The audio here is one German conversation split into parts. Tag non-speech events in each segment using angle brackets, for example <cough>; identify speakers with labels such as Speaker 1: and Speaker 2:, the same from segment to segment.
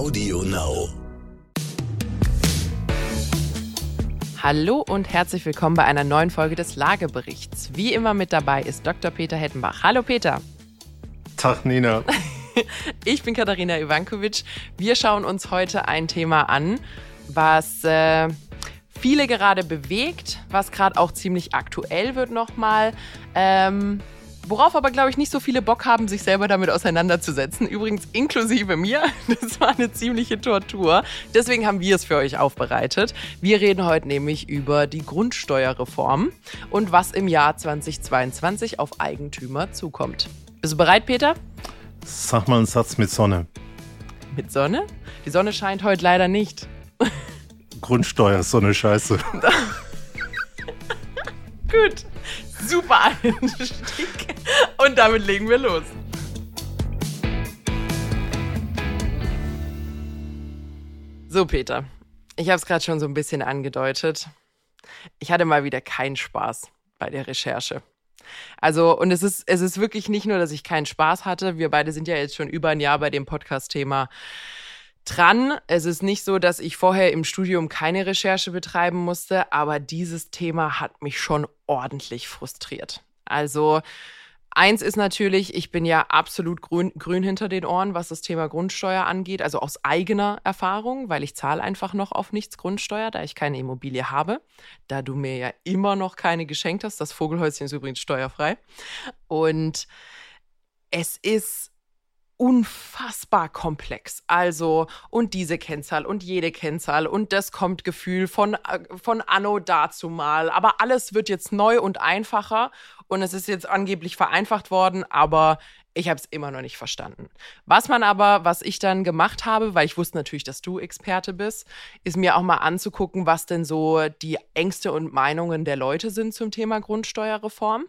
Speaker 1: Audio Now.
Speaker 2: Hallo und herzlich willkommen bei einer neuen Folge des Lageberichts. Wie immer mit dabei ist Dr. Peter Hettenbach. Hallo Peter.
Speaker 3: Tag Nina. <laughs>
Speaker 2: ich bin Katharina Ivankovic. Wir schauen uns heute ein Thema an, was äh, viele gerade bewegt, was gerade auch ziemlich aktuell wird nochmal. Ähm, Worauf aber, glaube ich, nicht so viele Bock haben, sich selber damit auseinanderzusetzen. Übrigens inklusive mir. <laughs> Das war eine ziemliche Tortur. Deswegen haben wir es für euch aufbereitet. Wir reden heute nämlich über die Grundsteuerreform und was im Jahr 2022 auf Eigentümer zukommt. Bist du bereit, Peter?
Speaker 3: Sag mal einen Satz mit Sonne.
Speaker 2: Mit Sonne? Die Sonne scheint heute leider nicht. <laughs>
Speaker 3: Grundsteuer, so eine Scheiße. <laughs>
Speaker 2: Gut. Super Einstieg. Und damit legen wir los. So, Peter. Ich habe es gerade schon so ein bisschen angedeutet. Ich hatte mal wieder keinen Spaß bei der Recherche. Also, und es ist, es ist wirklich nicht nur, dass ich keinen Spaß hatte. Wir beide sind ja jetzt schon über ein Jahr bei dem Podcast-Thema dran. Es ist nicht so, dass ich vorher im Studium keine Recherche betreiben musste, aber dieses Thema hat mich schon ordentlich frustriert. Also Eins ist natürlich, ich bin ja absolut grün, grün hinter den Ohren, was das Thema Grundsteuer angeht, also aus eigener Erfahrung, weil ich zahle einfach noch auf nichts Grundsteuer, da ich keine Immobilie habe, da du mir ja immer noch keine geschenkt hast. Das Vogelhäuschen ist übrigens steuerfrei. Und es ist unfassbar komplex. Also, und diese Kennzahl und jede Kennzahl und das kommt Gefühl von, äh, von Anno dazu mal. Aber alles wird jetzt neu und einfacher und es ist jetzt angeblich vereinfacht worden, aber ich habe es immer noch nicht verstanden. Was man aber, was ich dann gemacht habe, weil ich wusste natürlich, dass du Experte bist, ist mir auch mal anzugucken, was denn so die Ängste und Meinungen der Leute sind zum Thema Grundsteuerreform.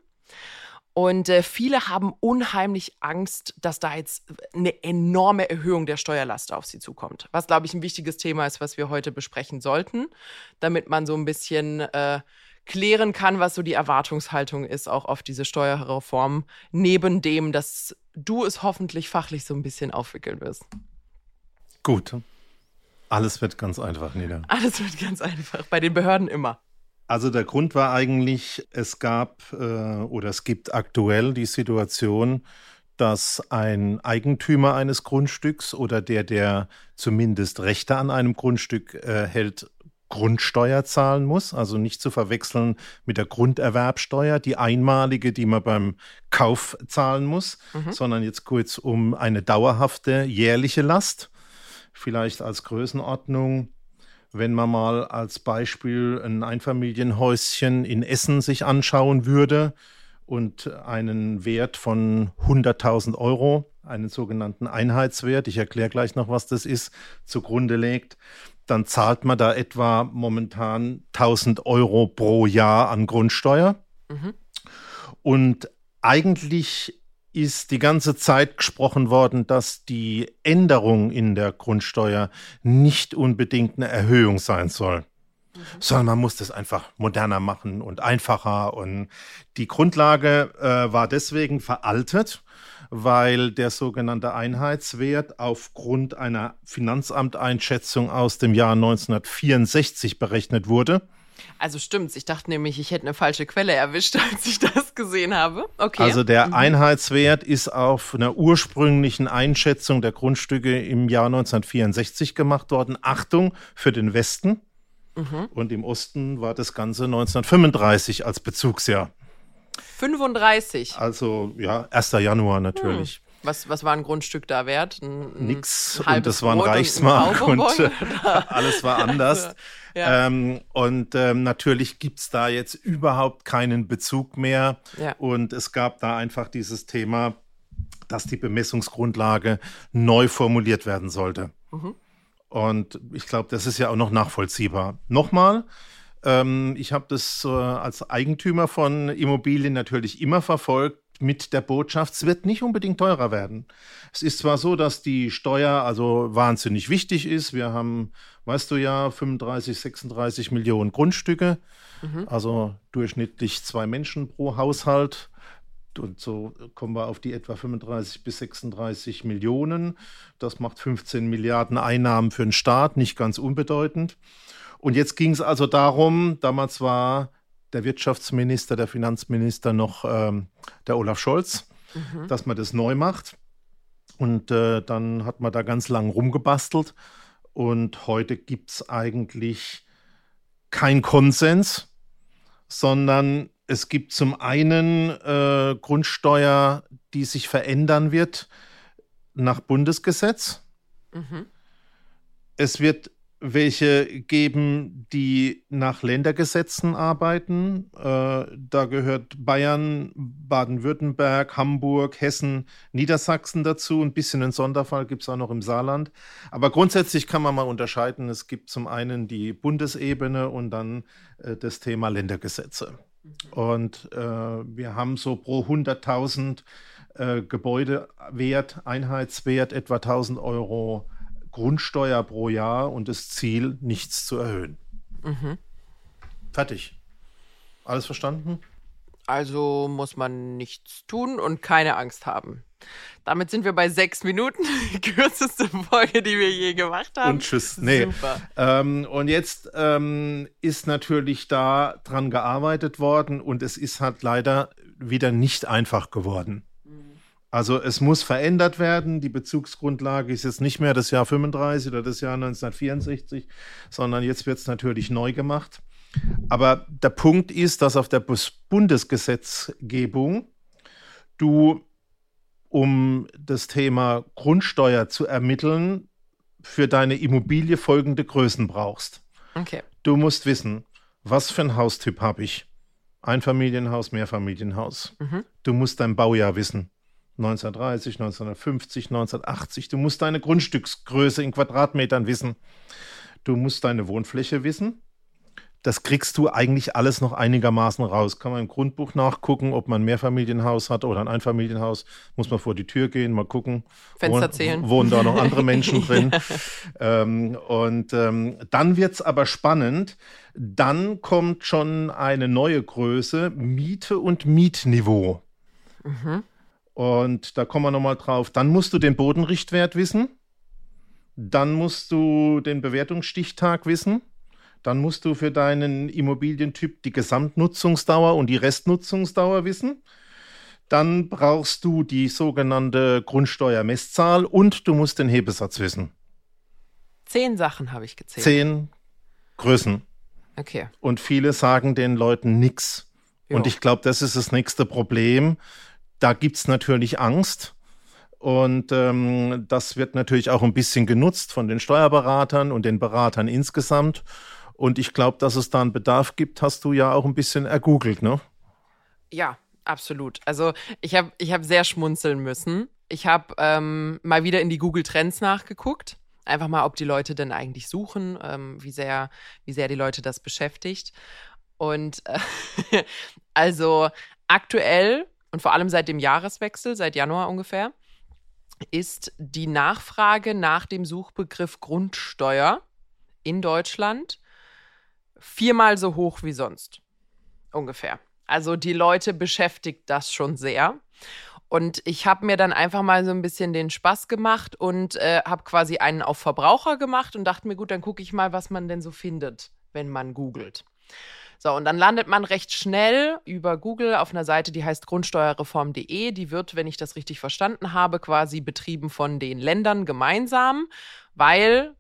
Speaker 2: Und äh, viele haben unheimlich Angst, dass da jetzt eine enorme Erhöhung der Steuerlast auf sie zukommt. Was, glaube ich, ein wichtiges Thema ist, was wir heute besprechen sollten, damit man so ein bisschen äh, klären kann, was so die Erwartungshaltung ist, auch auf diese Steuerreform, neben dem, dass du es hoffentlich fachlich so ein bisschen aufwickeln wirst.
Speaker 3: Gut. Alles wird ganz einfach, Nina.
Speaker 2: Alles wird ganz einfach. Bei den Behörden immer.
Speaker 3: Also der Grund war eigentlich, es gab äh, oder es gibt aktuell die Situation, dass ein Eigentümer eines Grundstücks oder der, der zumindest Rechte an einem Grundstück äh, hält, Grundsteuer zahlen muss, also nicht zu verwechseln mit der Grunderwerbsteuer, die einmalige, die man beim Kauf zahlen muss, mhm. sondern jetzt kurz um eine dauerhafte jährliche Last. Vielleicht als Größenordnung wenn man mal als Beispiel ein Einfamilienhäuschen in Essen sich anschauen würde und einen Wert von 100.000 Euro, einen sogenannten Einheitswert, ich erkläre gleich noch, was das ist, zugrunde legt, dann zahlt man da etwa momentan 1000 Euro pro Jahr an Grundsteuer. Mhm. Und eigentlich ist die ganze Zeit gesprochen worden, dass die Änderung in der Grundsteuer nicht unbedingt eine Erhöhung sein soll. Mhm. Sondern man muss das einfach moderner machen und einfacher. Und die Grundlage äh, war deswegen veraltet, weil der sogenannte Einheitswert aufgrund einer Finanzamteinschätzung aus dem Jahr 1964 berechnet wurde.
Speaker 2: Also stimmt's. Ich dachte nämlich, ich hätte eine falsche Quelle erwischt, <laughs> als ich das gesehen habe. Okay.
Speaker 3: Also der mhm. Einheitswert ist auf einer ursprünglichen Einschätzung der Grundstücke im Jahr 1964 gemacht worden. Achtung für den Westen. Mhm. Und im Osten war das Ganze 1935 als Bezugsjahr.
Speaker 2: 35.
Speaker 3: Also ja, 1. Januar natürlich. Hm.
Speaker 2: Was, was war ein Grundstück da wert?
Speaker 3: Ein, Nix. Ein und das war ein Reichsmark und, und <laughs> alles war anders. <laughs> ja. ähm, und ähm, natürlich gibt's da jetzt überhaupt keinen Bezug mehr. Ja. Und es gab da einfach dieses Thema, dass die Bemessungsgrundlage neu formuliert werden sollte. Mhm. Und ich glaube, das ist ja auch noch nachvollziehbar. Nochmal, ähm, ich habe das äh, als Eigentümer von Immobilien natürlich immer verfolgt mit der Botschaft, es wird nicht unbedingt teurer werden. Es ist zwar so, dass die Steuer also wahnsinnig wichtig ist. Wir haben, weißt du ja, 35, 36 Millionen Grundstücke, mhm. also durchschnittlich zwei Menschen pro Haushalt. Und so kommen wir auf die etwa 35 bis 36 Millionen. Das macht 15 Milliarden Einnahmen für den Staat, nicht ganz unbedeutend. Und jetzt ging es also darum, damals war der Wirtschaftsminister, der Finanzminister noch ähm, der Olaf Scholz, mhm. dass man das neu macht. Und äh, dann hat man da ganz lang rumgebastelt. Und heute gibt es eigentlich kein Konsens, sondern es gibt zum einen äh, Grundsteuer, die sich verändern wird nach Bundesgesetz. Mhm. Es wird welche geben, die nach Ländergesetzen arbeiten. Äh, da gehört Bayern, Baden-Württemberg, Hamburg, Hessen, Niedersachsen dazu. Ein bisschen einen Sonderfall gibt es auch noch im Saarland. Aber grundsätzlich kann man mal unterscheiden. Es gibt zum einen die Bundesebene und dann äh, das Thema Ländergesetze. Und äh, wir haben so pro 100.000 äh, Gebäudewert, Einheitswert etwa 1.000 Euro Grundsteuer pro Jahr und das Ziel, nichts zu erhöhen. Mhm. Fertig. Alles verstanden?
Speaker 2: Also muss man nichts tun und keine Angst haben. Damit sind wir bei sechs Minuten, die <laughs> kürzeste Folge, die wir je gemacht haben.
Speaker 3: Und tschüss. Nee. Ähm, und jetzt ähm, ist natürlich da dran gearbeitet worden und es ist halt leider wieder nicht einfach geworden. Also es muss verändert werden. Die Bezugsgrundlage ist jetzt nicht mehr das Jahr 35 oder das Jahr 1964, sondern jetzt wird es natürlich neu gemacht. Aber der Punkt ist, dass auf der Bundesgesetzgebung du, um das Thema Grundsteuer zu ermitteln, für deine Immobilie folgende Größen brauchst.
Speaker 2: Okay.
Speaker 3: Du musst wissen, was für ein Haustyp habe ich? Einfamilienhaus, Mehrfamilienhaus. Mhm. Du musst dein Baujahr wissen. 1930, 1950, 1980. Du musst deine Grundstücksgröße in Quadratmetern wissen. Du musst deine Wohnfläche wissen. Das kriegst du eigentlich alles noch einigermaßen raus. Kann man im Grundbuch nachgucken, ob man ein Mehrfamilienhaus hat oder ein Einfamilienhaus. Muss man vor die Tür gehen, mal gucken.
Speaker 2: Fenster wohnen, zählen.
Speaker 3: Wohnen da noch andere Menschen <laughs> drin. ähm, und ähm, dann wird es aber spannend. Dann kommt schon eine neue Größe, Miete und Mietniveau. Mhm. Und da kommen wir nochmal drauf. Dann musst du den Bodenrichtwert wissen. Dann musst du den Bewertungsstichtag wissen. Dann musst du für deinen Immobilientyp die Gesamtnutzungsdauer und die Restnutzungsdauer wissen. Dann brauchst du die sogenannte Grundsteuermesszahl und du musst den Hebesatz wissen.
Speaker 2: Zehn Sachen habe ich gezählt.
Speaker 3: Zehn Größen.
Speaker 2: Okay.
Speaker 3: Und viele sagen den Leuten nichts. Und ich glaube, das ist das nächste Problem. Da gibt es natürlich Angst. Und ähm, das wird natürlich auch ein bisschen genutzt von den Steuerberatern und den Beratern insgesamt. Und ich glaube, dass es da einen Bedarf gibt, hast du ja auch ein bisschen ergoogelt, ne?
Speaker 2: Ja, absolut. Also ich habe ich hab sehr schmunzeln müssen. Ich habe ähm, mal wieder in die Google Trends nachgeguckt. Einfach mal, ob die Leute denn eigentlich suchen, ähm, wie, sehr, wie sehr die Leute das beschäftigt. Und äh, <laughs> also aktuell und vor allem seit dem Jahreswechsel, seit Januar ungefähr, ist die Nachfrage nach dem Suchbegriff Grundsteuer in Deutschland viermal so hoch wie sonst. Ungefähr. Also die Leute beschäftigt das schon sehr. Und ich habe mir dann einfach mal so ein bisschen den Spaß gemacht und äh, habe quasi einen auf Verbraucher gemacht und dachte mir, gut, dann gucke ich mal, was man denn so findet, wenn man googelt. So, und dann landet man recht schnell über Google auf einer Seite, die heißt grundsteuerreform.de. Die wird, wenn ich das richtig verstanden habe, quasi betrieben von den Ländern gemeinsam, weil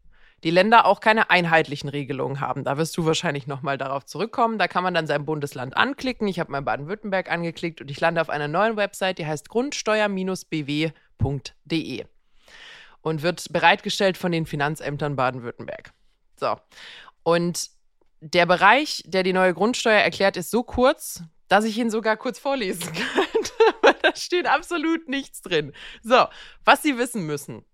Speaker 2: die Länder auch keine einheitlichen Regelungen haben. Da wirst du wahrscheinlich nochmal darauf zurückkommen. Da kann man dann sein Bundesland anklicken. Ich habe mal Baden-Württemberg angeklickt und ich lande auf einer neuen Website, die heißt grundsteuer-bw.de und wird bereitgestellt von den Finanzämtern Baden-Württemberg. So. Und der Bereich, der die neue Grundsteuer erklärt, ist so kurz, dass ich ihn sogar kurz vorlesen <laughs> kann. da steht absolut nichts drin. So, was Sie wissen müssen.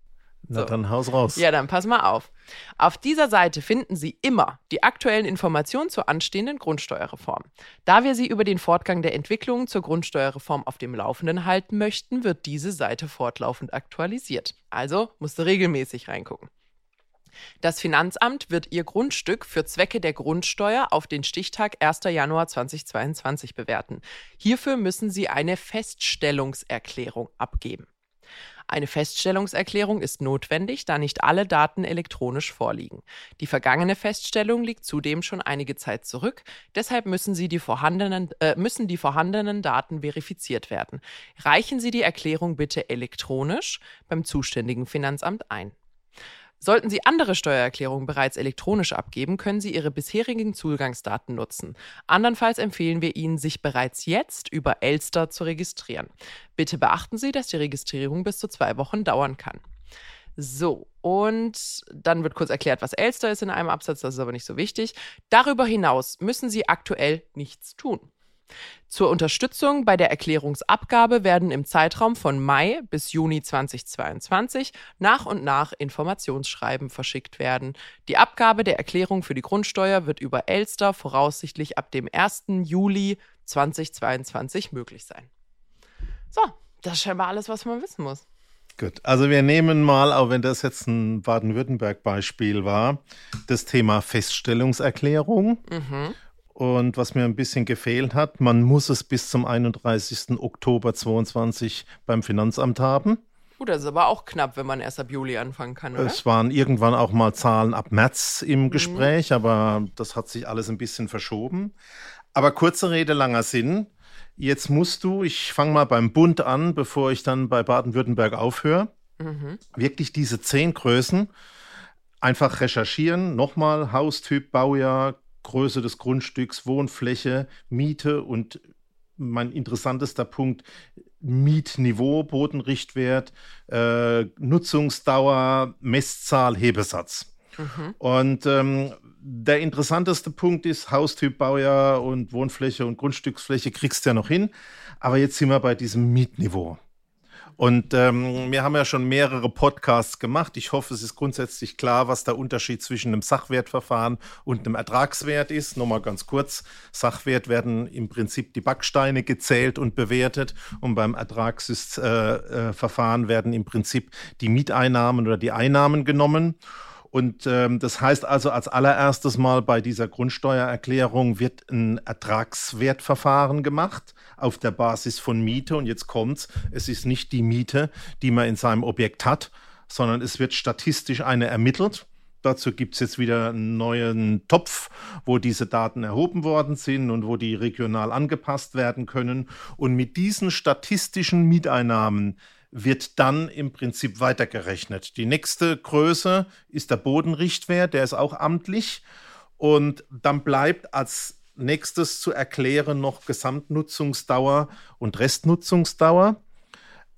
Speaker 3: Na dann haus raus.
Speaker 2: Ja, dann pass mal auf. Auf dieser Seite finden Sie immer die aktuellen Informationen zur anstehenden Grundsteuerreform. Da wir Sie über den Fortgang der Entwicklungen zur Grundsteuerreform auf dem Laufenden halten möchten, wird diese Seite fortlaufend aktualisiert. Also musst du regelmäßig reingucken. Das Finanzamt wird Ihr Grundstück für Zwecke der Grundsteuer auf den Stichtag 1. Januar 2022 bewerten. Hierfür müssen Sie eine Feststellungserklärung abgeben. Eine Feststellungserklärung ist notwendig, da nicht alle Daten elektronisch vorliegen. Die vergangene Feststellung liegt zudem schon einige Zeit zurück, deshalb müssen, die vorhandenen, äh, müssen die vorhandenen Daten verifiziert werden. Reichen Sie die Erklärung bitte elektronisch beim zuständigen Finanzamt ein. Sollten Sie andere Steuererklärungen bereits elektronisch abgeben, können Sie Ihre bisherigen Zugangsdaten nutzen. Andernfalls empfehlen wir Ihnen, sich bereits jetzt über Elster zu registrieren. Bitte beachten Sie, dass die Registrierung bis zu zwei Wochen dauern kann. So, und dann wird kurz erklärt, was Elster ist in einem Absatz, das ist aber nicht so wichtig. Darüber hinaus müssen Sie aktuell nichts tun. Zur Unterstützung bei der Erklärungsabgabe werden im Zeitraum von Mai bis Juni 2022 nach und nach Informationsschreiben verschickt werden. Die Abgabe der Erklärung für die Grundsteuer wird über Elster voraussichtlich ab dem 1. Juli 2022 möglich sein. So, das ist scheinbar alles, was man wissen muss.
Speaker 3: Gut, also wir nehmen mal, auch wenn das jetzt ein Baden-Württemberg-Beispiel war, das Thema Feststellungserklärung. Mhm. Und was mir ein bisschen gefehlt hat, man muss es bis zum 31. Oktober 2022 beim Finanzamt haben.
Speaker 2: Gut, das ist aber auch knapp, wenn man erst ab Juli anfangen kann, oder?
Speaker 3: Es waren irgendwann auch mal Zahlen ab März im mhm. Gespräch, mhm. aber das hat sich alles ein bisschen verschoben. Aber kurze Rede, langer Sinn. Jetzt musst du, ich fange mal beim Bund an, bevor ich dann bei Baden-Württemberg aufhöre, mhm. wirklich diese zehn Größen einfach recherchieren. Nochmal Haustyp, Baujahr, Größe des Grundstücks, Wohnfläche, Miete und mein interessantester Punkt, Mietniveau, Bodenrichtwert, äh, Nutzungsdauer, Messzahl, Hebesatz. Mhm. Und ähm, der interessanteste Punkt ist Haustyp, Baujahr und Wohnfläche und Grundstücksfläche kriegst du ja noch hin. Aber jetzt sind wir bei diesem Mietniveau. Und ähm, wir haben ja schon mehrere Podcasts gemacht. Ich hoffe, es ist grundsätzlich klar, was der Unterschied zwischen einem Sachwertverfahren und einem Ertragswert ist. Nochmal ganz kurz. Sachwert werden im Prinzip die Backsteine gezählt und bewertet. Und beim Ertragsverfahren äh, äh, werden im Prinzip die Mieteinnahmen oder die Einnahmen genommen. Und ähm, das heißt also, als allererstes Mal bei dieser Grundsteuererklärung wird ein Ertragswertverfahren gemacht auf der Basis von Miete. Und jetzt kommt's, es ist nicht die Miete, die man in seinem Objekt hat, sondern es wird statistisch eine ermittelt. Dazu gibt es jetzt wieder einen neuen Topf, wo diese Daten erhoben worden sind und wo die regional angepasst werden können. Und mit diesen statistischen Mieteinnahmen wird dann im Prinzip weitergerechnet. Die nächste Größe ist der Bodenrichtwert, der ist auch amtlich. Und dann bleibt als nächstes zu erklären noch Gesamtnutzungsdauer und Restnutzungsdauer.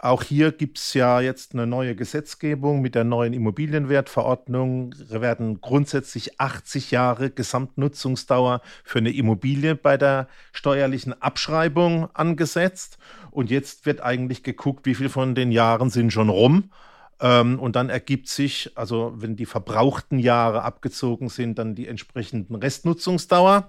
Speaker 3: Auch hier gibt es ja jetzt eine neue Gesetzgebung mit der neuen Immobilienwertverordnung. werden grundsätzlich 80 Jahre Gesamtnutzungsdauer für eine Immobilie bei der steuerlichen Abschreibung angesetzt. Und jetzt wird eigentlich geguckt, wie viel von den Jahren sind schon rum. Ähm, und dann ergibt sich, also wenn die verbrauchten Jahre abgezogen sind, dann die entsprechenden Restnutzungsdauer.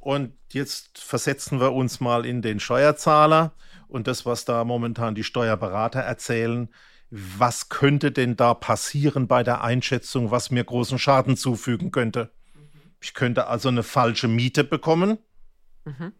Speaker 3: Und jetzt versetzen wir uns mal in den Steuerzahler und das, was da momentan die Steuerberater erzählen. Was könnte denn da passieren bei der Einschätzung, was mir großen Schaden zufügen könnte? Ich könnte also eine falsche Miete bekommen. Mhm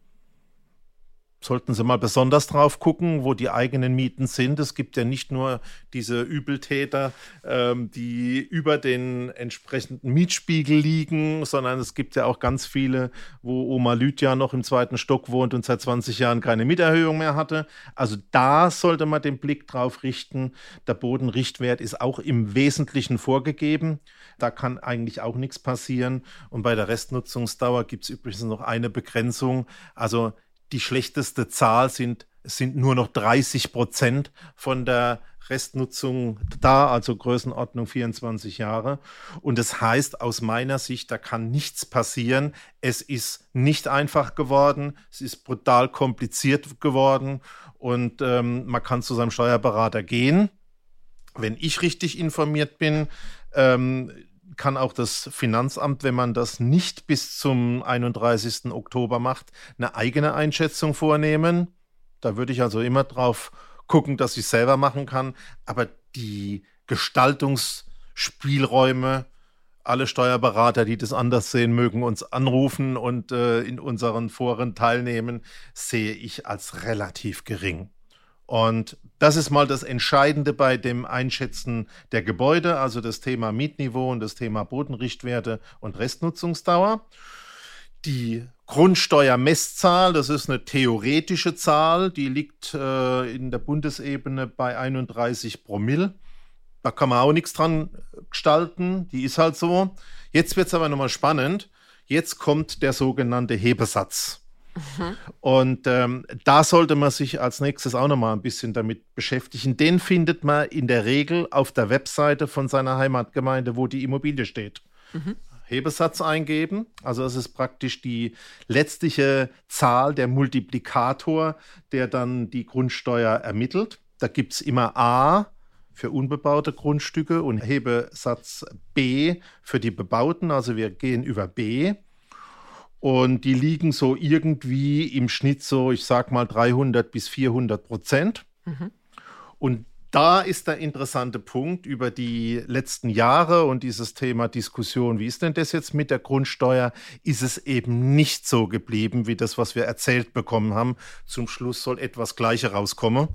Speaker 3: sollten Sie mal besonders drauf gucken, wo die eigenen Mieten sind. Es gibt ja nicht nur diese Übeltäter, ähm, die über den entsprechenden Mietspiegel liegen, sondern es gibt ja auch ganz viele, wo Oma Lydia noch im zweiten Stock wohnt und seit 20 Jahren keine Mieterhöhung mehr hatte. Also da sollte man den Blick drauf richten. Der Bodenrichtwert ist auch im Wesentlichen vorgegeben. Da kann eigentlich auch nichts passieren. Und bei der Restnutzungsdauer gibt es übrigens noch eine Begrenzung. Also die schlechteste Zahl sind, sind nur noch 30 Prozent von der Restnutzung da, also Größenordnung 24 Jahre. Und das heißt aus meiner Sicht, da kann nichts passieren. Es ist nicht einfach geworden, es ist brutal kompliziert geworden und ähm, man kann zu seinem Steuerberater gehen. Wenn ich richtig informiert bin, ähm, kann auch das Finanzamt, wenn man das nicht bis zum 31. Oktober macht, eine eigene Einschätzung vornehmen. Da würde ich also immer drauf gucken, dass ich selber machen kann. Aber die Gestaltungsspielräume Alle Steuerberater, die das anders sehen, mögen uns anrufen und äh, in unseren Foren teilnehmen, sehe ich als relativ gering. Und das ist mal das Entscheidende bei dem Einschätzen der Gebäude, also das Thema Mietniveau und das Thema Bodenrichtwerte und Restnutzungsdauer. Die Grundsteuermesszahl, das ist eine theoretische Zahl, die liegt äh, in der Bundesebene bei 31 Promille. Da kann man auch nichts dran gestalten, die ist halt so. Jetzt wird es aber nochmal spannend. Jetzt kommt der sogenannte Hebesatz. Mhm. Und ähm, da sollte man sich als nächstes auch nochmal ein bisschen damit beschäftigen. Den findet man in der Regel auf der Webseite von seiner Heimatgemeinde, wo die Immobilie steht. Mhm. Hebesatz eingeben. Also es ist praktisch die letztliche Zahl, der Multiplikator, der dann die Grundsteuer ermittelt. Da gibt es immer A für unbebaute Grundstücke und Hebesatz B für die bebauten. Also wir gehen über B. Und die liegen so irgendwie im Schnitt so, ich sag mal 300 bis 400 Prozent. Mhm. Und da ist der interessante Punkt über die letzten Jahre und dieses Thema Diskussion. Wie ist denn das jetzt mit der Grundsteuer? Ist es eben nicht so geblieben, wie das, was wir erzählt bekommen haben. Zum Schluss soll etwas Gleiche rauskommen.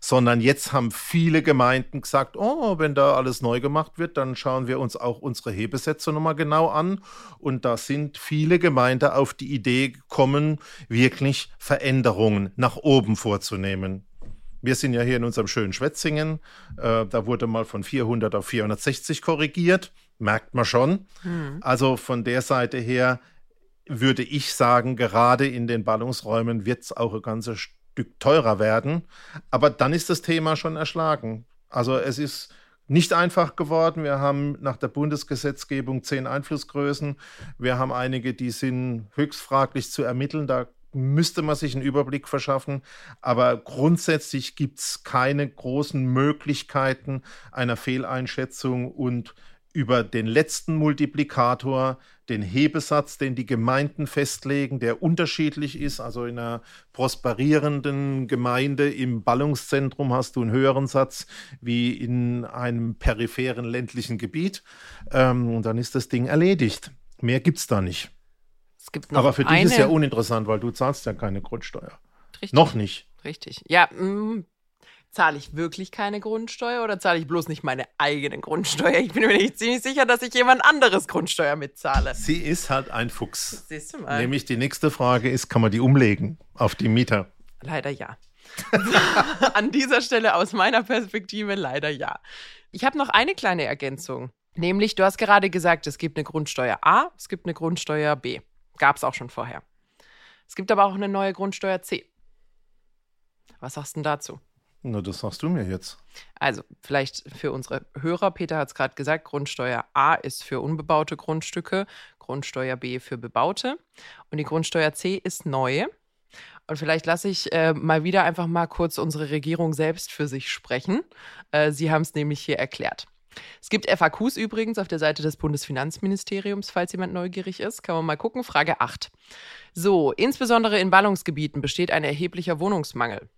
Speaker 3: Sondern jetzt haben viele Gemeinden gesagt, oh, wenn da alles neu gemacht wird, dann schauen wir uns auch unsere Hebesätze nochmal genau an. Und da sind viele Gemeinden auf die Idee gekommen, wirklich Veränderungen nach oben vorzunehmen. Wir sind ja hier in unserem schönen Schwetzingen. Äh, da wurde mal von 400 auf 460 korrigiert. Merkt man schon. Hm. Also von der Seite her würde ich sagen, gerade in den Ballungsräumen wird es auch ein ganzes Stück teurer werden. Aber dann ist das Thema schon erschlagen. Also es ist nicht einfach geworden. Wir haben nach der Bundesgesetzgebung zehn Einflussgrößen. Wir haben einige, die sind höchst fraglich zu ermitteln. Da müsste man sich einen Überblick verschaffen. Aber grundsätzlich gibt es keine großen Möglichkeiten einer Fehleinschätzung und über den letzten Multiplikator, den Hebesatz, den die Gemeinden festlegen, der unterschiedlich ist. Also in einer prosperierenden Gemeinde im Ballungszentrum hast du einen höheren Satz wie in einem peripheren ländlichen Gebiet. Ähm, und dann ist das Ding erledigt. Mehr gibt es da nicht.
Speaker 2: Es gibt noch
Speaker 3: Aber für dich eine... ist ja uninteressant, weil du zahlst ja keine Grundsteuer. Richtig. Noch nicht.
Speaker 2: Richtig. Ja, mh, mm, zahle ich wirklich keine Grundsteuer oder zahle ich bloß nicht meine eigene Grundsteuer? Ich bin mir nicht ziemlich sicher, dass ich jemand anderes Grundsteuer mitzahle.
Speaker 3: Sie ist halt ein Fuchs. Siehst du mal. Nämlich die nächste Frage ist, kann man die umlegen auf die Mieter?
Speaker 2: Leider ja. <laughs> An dieser Stelle aus meiner Perspektive leider ja. Ich habe noch eine kleine Ergänzung. Nämlich, du hast gerade gesagt, es gibt eine Grundsteuer A, es gibt eine Grundsteuer B. Gab es auch schon vorher. Es gibt aber auch eine neue Grundsteuer C. Was sagst du denn dazu?
Speaker 3: Na, das sagst du mir jetzt.
Speaker 2: Also, vielleicht für unsere Hörer, Peter hat es gerade gesagt, Grundsteuer A ist für unbebaute Grundstücke, Grundsteuer B für bebaute und die Grundsteuer C ist neu. Und vielleicht lasse ich äh, mal wieder einfach mal kurz unsere Regierung selbst für sich sprechen. Äh, sie haben es nämlich hier erklärt. Es gibt FAQs übrigens auf der Seite des Bundesfinanzministeriums, falls jemand neugierig ist. Kann man mal gucken. Frage 8. So, insbesondere in Ballungsgebieten besteht ein erheblicher Wohnungsmangel.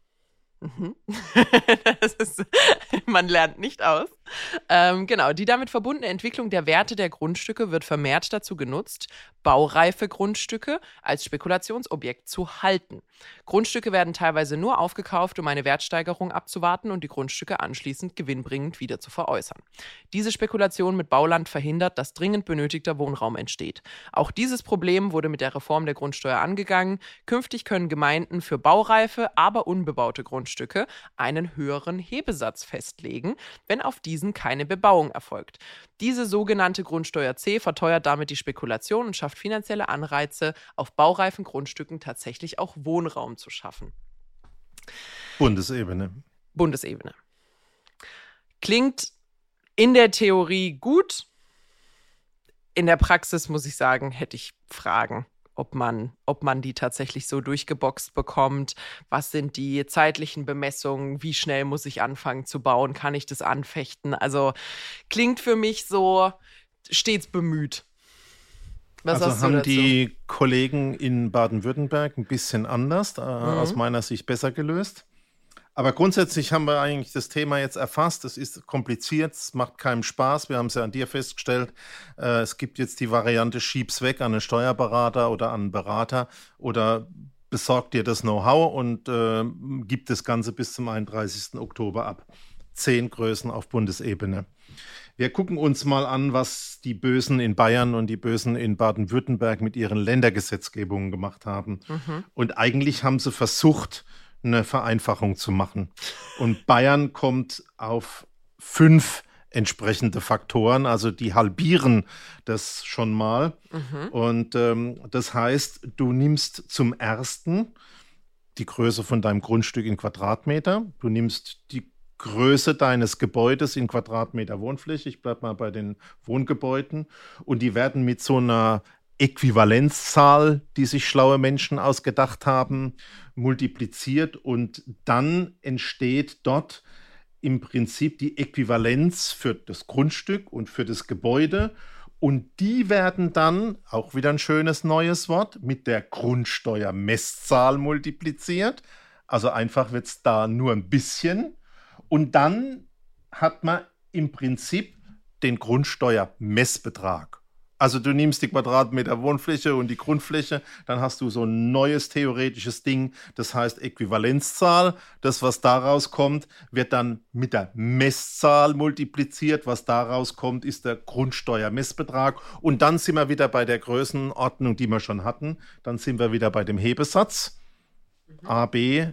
Speaker 2: Mhm. <laughs> ist, man lernt nicht aus. Ähm, genau, die damit verbundene Entwicklung der Werte der Grundstücke wird vermehrt dazu genutzt, baureife Grundstücke als Spekulationsobjekt zu halten. Grundstücke werden teilweise nur aufgekauft, um eine Wertsteigerung abzuwarten und die Grundstücke anschließend gewinnbringend wieder zu veräußern. Diese Spekulation mit Bauland verhindert, dass dringend benötigter Wohnraum entsteht. Auch dieses Problem wurde mit der Reform der Grundsteuer angegangen. Künftig können Gemeinden für baureife, aber unbebaute Grundstücke einen höheren Hebesatz festlegen, wenn auf diese diesen keine Bebauung erfolgt. Diese sogenannte Grundsteuer C verteuert damit die Spekulation und schafft finanzielle Anreize, auf baureifen Grundstücken tatsächlich auch Wohnraum zu schaffen.
Speaker 3: Bundesebene.
Speaker 2: Bundesebene. Klingt in der Theorie gut. In der Praxis muss ich sagen, hätte ich Fragen ob man, ob man die tatsächlich so durchgeboxt bekommt. Was sind die zeitlichen Bemessungen? Wie schnell muss ich anfangen zu bauen? Kann ich das anfechten? Also klingt für mich so stets bemüht.
Speaker 3: Was also haben die Kollegen in Baden-Württemberg ein bisschen anders, äh, mhm. aus meiner Sicht besser gelöst. Aber grundsätzlich haben wir eigentlich das Thema jetzt erfasst. Es ist kompliziert, es macht keinen Spaß. Wir haben es ja an dir festgestellt. Äh, es gibt jetzt die Variante Schieb's weg an einen Steuerberater oder an einen Berater oder besorgt dir das Know-how und äh, gibt das Ganze bis zum 31. Oktober ab. Zehn Größen auf Bundesebene. Wir gucken uns mal an, was die Bösen in Bayern und die Bösen in Baden-Württemberg mit ihren Ländergesetzgebungen gemacht haben. Mhm. Und eigentlich haben sie versucht, eine Vereinfachung zu machen. Und Bayern kommt auf fünf entsprechende Faktoren, also die halbieren das schon mal. Mhm. Und ähm, das heißt, du nimmst zum ersten die Größe von deinem Grundstück in Quadratmeter, du nimmst die Größe deines Gebäudes in Quadratmeter Wohnfläche, ich bleibe mal bei den Wohngebäuden, und die werden mit so einer Äquivalenzzahl, die sich schlaue Menschen ausgedacht haben, multipliziert und dann entsteht dort im Prinzip die Äquivalenz für das Grundstück und für das Gebäude und die werden dann, auch wieder ein schönes neues Wort, mit der Grundsteuermesszahl multipliziert. Also einfach wird es da nur ein bisschen. Und dann hat man im Prinzip den Grundsteuermessbetrag. Also du nimmst die Quadratmeter Wohnfläche und die Grundfläche, dann hast du so ein neues theoretisches Ding, das heißt Äquivalenzzahl. Das, was daraus kommt, wird dann mit der Messzahl multipliziert. Was daraus kommt, ist der Grundsteuermessbetrag. Und dann sind wir wieder bei der Größenordnung, die wir schon hatten. Dann sind wir wieder bei dem Hebesatz. Mhm. A, B,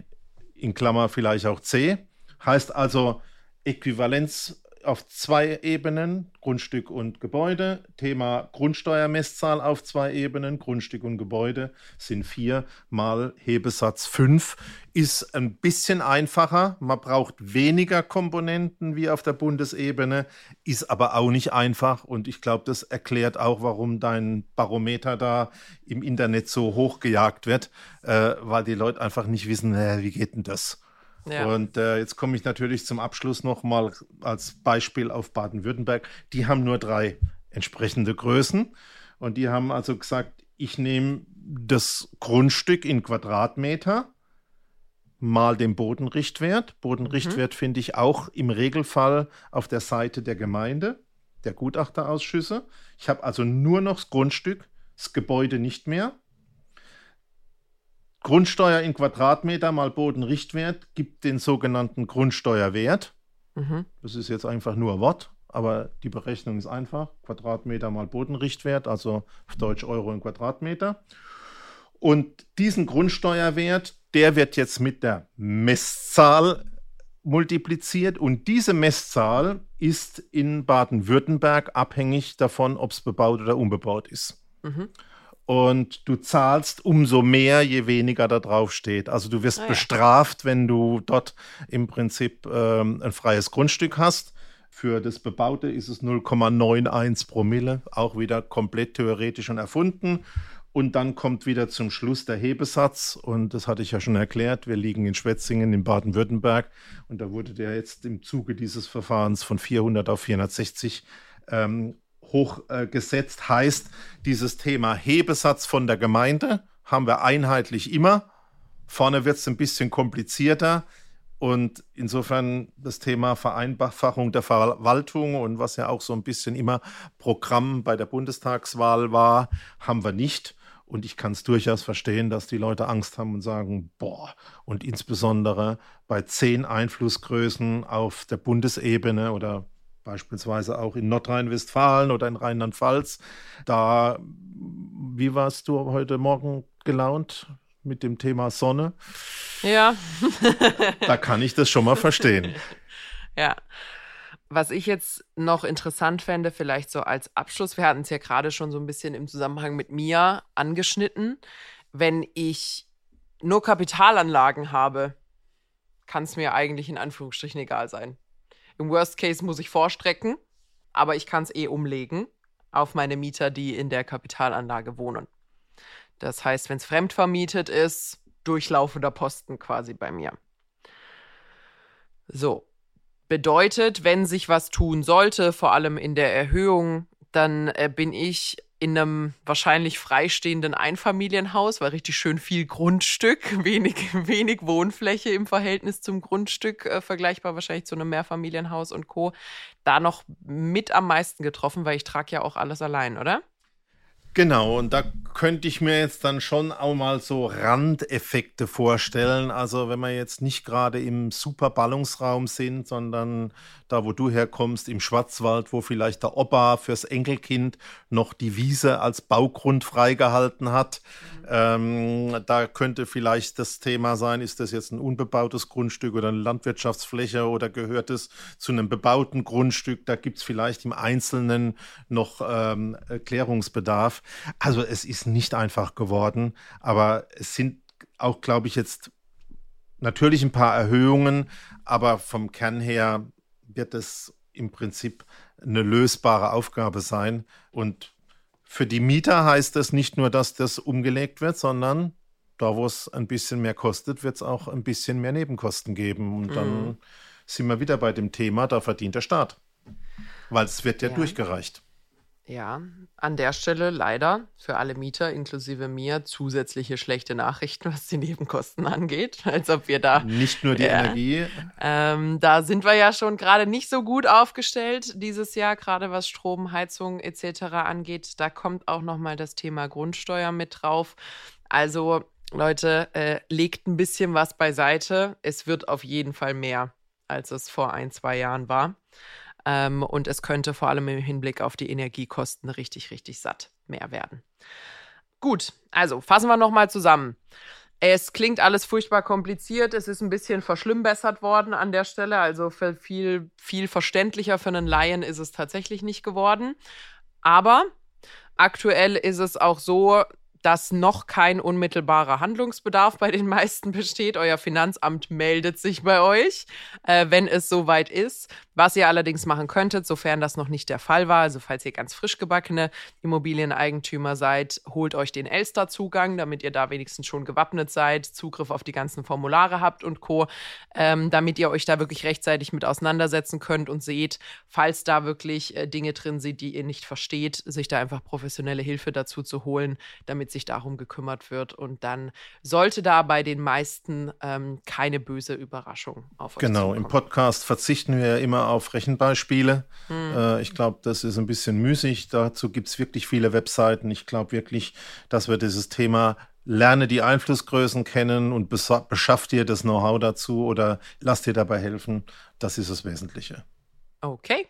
Speaker 3: in Klammer vielleicht auch C. Heißt also Äquivalenz auf zwei Ebenen, Grundstück und Gebäude. Thema Grundsteuermesszahl auf zwei Ebenen, Grundstück und Gebäude sind vier mal Hebesatz fünf. Ist ein bisschen einfacher. Man braucht weniger Komponenten wie auf der Bundesebene, ist aber auch nicht einfach. Und ich glaube, das erklärt auch, warum dein Barometer da im Internet so hochgejagt wird, äh, weil die Leute einfach nicht wissen, äh, wie geht denn das? Ja. Und äh, jetzt komme ich natürlich zum Abschluss nochmal als Beispiel auf Baden-Württemberg. Die haben nur drei entsprechende Größen. Und die haben also gesagt, ich nehme das Grundstück in Quadratmeter mal den Bodenrichtwert. Bodenrichtwert mhm. finde ich auch im Regelfall auf der Seite der Gemeinde, der Gutachterausschüsse. Ich habe also nur noch das Grundstück, das Gebäude nicht mehr. Grundsteuer in Quadratmeter mal Bodenrichtwert gibt den sogenannten Grundsteuerwert. Mhm. Das ist jetzt einfach nur Wort, aber die Berechnung ist einfach. Quadratmeter mal Bodenrichtwert, also auf Deutsch Euro in Quadratmeter. Und diesen Grundsteuerwert, der wird jetzt mit der Messzahl multipliziert und diese Messzahl ist in Baden-Württemberg abhängig davon, ob es bebaut oder unbebaut ist. Mhm und du zahlst umso mehr, je weniger da drauf steht. Also du wirst ah, ja. bestraft, wenn du dort im Prinzip ähm, ein freies Grundstück hast. Für das Bebaute ist es 0,91 Promille, auch wieder komplett theoretisch und erfunden. Und dann kommt wieder zum Schluss der Hebesatz. Und das hatte ich ja schon erklärt. Wir liegen in Schwetzingen in Baden-Württemberg. Und da wurde der jetzt im Zuge dieses Verfahrens von 400 auf 460 ähm, hochgesetzt. Äh, heißt, dieses Thema Hebesatz von der Gemeinde haben wir einheitlich immer. Vorne wird es ein bisschen komplizierter. Und insofern das Thema Vereinfachung der Verwaltung und was ja auch so ein bisschen immer Programm bei der Bundestagswahl war, haben wir nicht. Und ich kann es durchaus verstehen, dass die Leute Angst haben und sagen, boah, und insbesondere bei zehn Einflussgrößen auf der Bundesebene oder beispielsweise auch in Nordrhein-Westfalen oder in Rheinland-Pfalz. Da, wie warst du heute Morgen gelaunt mit dem Thema Sonne?
Speaker 2: Ja. <laughs>
Speaker 3: da kann ich das schon mal verstehen.
Speaker 2: Ja. Was ich jetzt noch interessant fände, vielleicht so als Abschluss, wir hatten es ja gerade schon so ein bisschen im Zusammenhang mit mir angeschnitten. Wenn ich nur Kapitalanlagen habe, kann es mir eigentlich in Anführungsstrichen egal sein. Im Worst Case muss ich vorstrecken, aber ich kann es eh umlegen auf meine Mieter, die in der Kapitalanlage wohnen. Das heißt, wenn es fremdvermietet ist, durchlaufender Posten quasi bei mir. So. Bedeutet, wenn sich was tun sollte, vor allem in der Erhöhung, dann äh, bin ich in einem wahrscheinlich freistehenden Einfamilienhaus, weil richtig schön viel Grundstück, <laughs> wenig, wenig Wohnfläche im Verhältnis zum Grundstück, äh, vergleichbar wahrscheinlich zu einem Mehrfamilienhaus und Co. Da noch mit am meisten getroffen, weil ich trage ja auch alles allein, oder?
Speaker 3: Genau, und da könnte ich mir jetzt dann schon auch mal so Randeffekte vorstellen. Also wenn wir jetzt nicht gerade im Superballungsraum sind, sondern da, wo du herkommst, im Schwarzwald, wo vielleicht der Opa fürs Enkelkind noch die Wiese als Baugrund freigehalten hat. Mhm. Ähm, da könnte vielleicht das Thema sein, ist das jetzt ein unbebautes Grundstück oder eine Landwirtschaftsfläche oder gehört es zu einem bebauten Grundstück? Da gibt es vielleicht im Einzelnen noch ähm, Klärungsbedarf. Also es ist nicht einfach geworden, aber es sind auch, glaube ich, jetzt natürlich ein paar Erhöhungen, aber vom Kern her wird es im Prinzip eine lösbare Aufgabe sein. Und für die Mieter heißt das nicht nur, dass das umgelegt wird, sondern da, wo es ein bisschen mehr kostet, wird es auch ein bisschen mehr Nebenkosten geben. Und dann mhm. sind wir wieder bei dem Thema, da verdient der Staat. Weil es wird ja, ja. durchgereicht.
Speaker 2: Ja, an der Stelle leider für alle Mieter inklusive mir zusätzliche schlechte Nachrichten, was die Nebenkosten angeht, <laughs> als ob wir da
Speaker 3: nicht nur die äh, Energie.
Speaker 2: Ähm, da sind wir ja schon gerade nicht so gut aufgestellt dieses Jahr, gerade was Strom, Heizung etc. angeht. Da kommt auch noch mal das Thema Grundsteuer mit drauf. Also Leute, äh, legt ein bisschen was beiseite. Es wird auf jeden Fall mehr, als es vor ein zwei Jahren war. Ähm, und es könnte vor allem im Hinblick auf die Energiekosten richtig, richtig satt mehr werden. Gut, also fassen wir nochmal zusammen. Es klingt alles furchtbar kompliziert. Es ist ein bisschen verschlimmbessert worden an der Stelle. Also viel, viel verständlicher für einen Laien ist es tatsächlich nicht geworden. Aber aktuell ist es auch so, dass noch kein unmittelbarer Handlungsbedarf bei den meisten besteht. Euer Finanzamt meldet sich bei euch, äh, wenn es soweit ist. Was ihr allerdings machen könntet, sofern das noch nicht der Fall war, also falls ihr ganz frisch gebackene Immobilieneigentümer seid, holt euch den Elster-Zugang, damit ihr da wenigstens schon gewappnet seid, Zugriff auf die ganzen Formulare habt und Co., ähm, damit ihr euch da wirklich rechtzeitig mit auseinandersetzen könnt und seht, falls da wirklich äh, Dinge drin sind, die ihr nicht versteht, sich da einfach professionelle Hilfe dazu zu holen, damit sich darum gekümmert wird. Und dann sollte da bei den meisten ähm, keine böse Überraschung auf
Speaker 3: euch Genau, zukommen. im Podcast verzichten wir ja immer auf Rechenbeispiele. Hm. Äh, ich glaube, das ist ein bisschen müßig. Dazu gibt es wirklich viele Webseiten. Ich glaube wirklich, dass wir dieses Thema lerne die Einflussgrößen kennen und beschaff dir das Know-how dazu oder lass dir dabei helfen. Das ist das Wesentliche.
Speaker 2: Okay,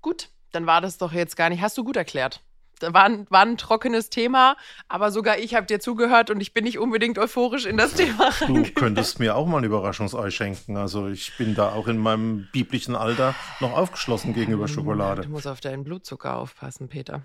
Speaker 2: gut. Dann war das doch jetzt gar nicht. Hast du gut erklärt war ein, war ein trockenes Thema, aber sogar ich habe dir zugehört und ich bin nicht unbedingt euphorisch in das Thema
Speaker 3: Du könntest mir auch mal ein Überraschungsei schenken. Also ich bin da auch in meinem biblischen Alter noch aufgeschlossen gegenüber hm, Schokolade.
Speaker 2: Du musst auf deinen Blutzucker aufpassen, Peter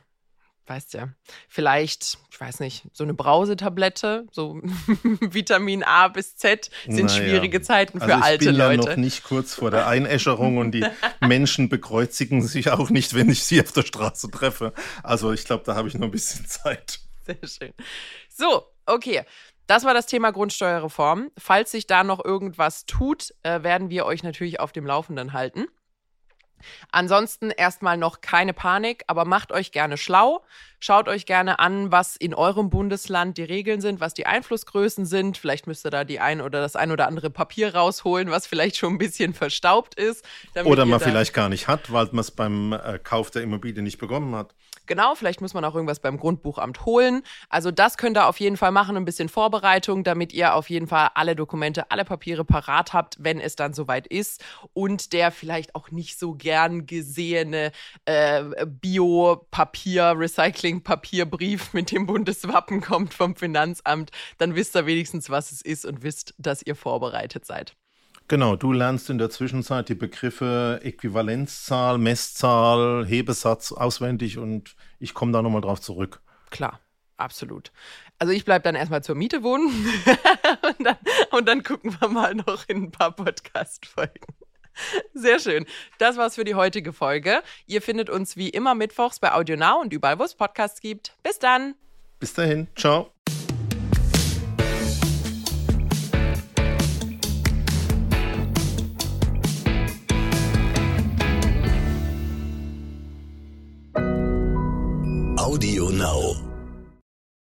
Speaker 2: weißt ja, vielleicht, ich weiß nicht, so eine Brausetablette, so <laughs> Vitamin A bis Z sind naja. schwierige Zeiten für
Speaker 3: also
Speaker 2: alte Leute. Ich
Speaker 3: bin ja noch nicht kurz vor der Einäscherung und die <laughs> Menschen bekreuzigen sich auch nicht, wenn ich sie auf der Straße treffe. Also ich glaube, da habe ich noch ein bisschen Zeit.
Speaker 2: Sehr schön. So, okay. Das war das Thema Grundsteuerreform. Falls sich da noch irgendwas tut, äh, werden wir euch natürlich auf dem Laufenden halten. Ansonsten erstmal noch keine Panik, aber macht euch gerne schlau. Schaut euch gerne an, was in eurem Bundesland die Regeln sind, was die Einflussgrößen sind. Vielleicht müsst ihr da die ein oder das ein oder andere Papier rausholen, was vielleicht schon ein bisschen verstaubt ist.
Speaker 3: Oder man vielleicht gar nicht hat, weil man es beim äh, Kauf der Immobilie nicht bekommen hat.
Speaker 2: Genau, vielleicht muss man auch irgendwas beim Grundbuchamt holen. Also das könnt ihr auf jeden Fall machen, ein bisschen Vorbereitung, damit ihr auf jeden Fall alle Dokumente, alle Papiere parat habt, wenn es dann soweit ist. Und der vielleicht auch nicht so gern gesehene äh, Bio-Papier-Recycling-Papierbrief <laughs> mit dem Bundeswappen kommt vom Finanzamt, dann wisst ihr wenigstens, was es ist und wisst, dass ihr vorbereitet seid.
Speaker 3: Genau, du lernst in der Zwischenzeit die Begriffe Äquivalenzzahl, Messzahl, Hebesatz auswendig und ich komme da nochmal drauf zurück.
Speaker 2: Klar, absolut. Also ich bleibe dann erstmal zur Miete wohnen <laughs> und, dann, und dann gucken wir mal noch in ein paar Podcast-Folgen. Sehr schön. Das war's für die heutige Folge. Ihr findet uns wie immer mittwochs bei AudioNow und überall, wo es Podcasts gibt. Bis dann.
Speaker 3: Bis dahin. Ciao.
Speaker 1: Audio Now.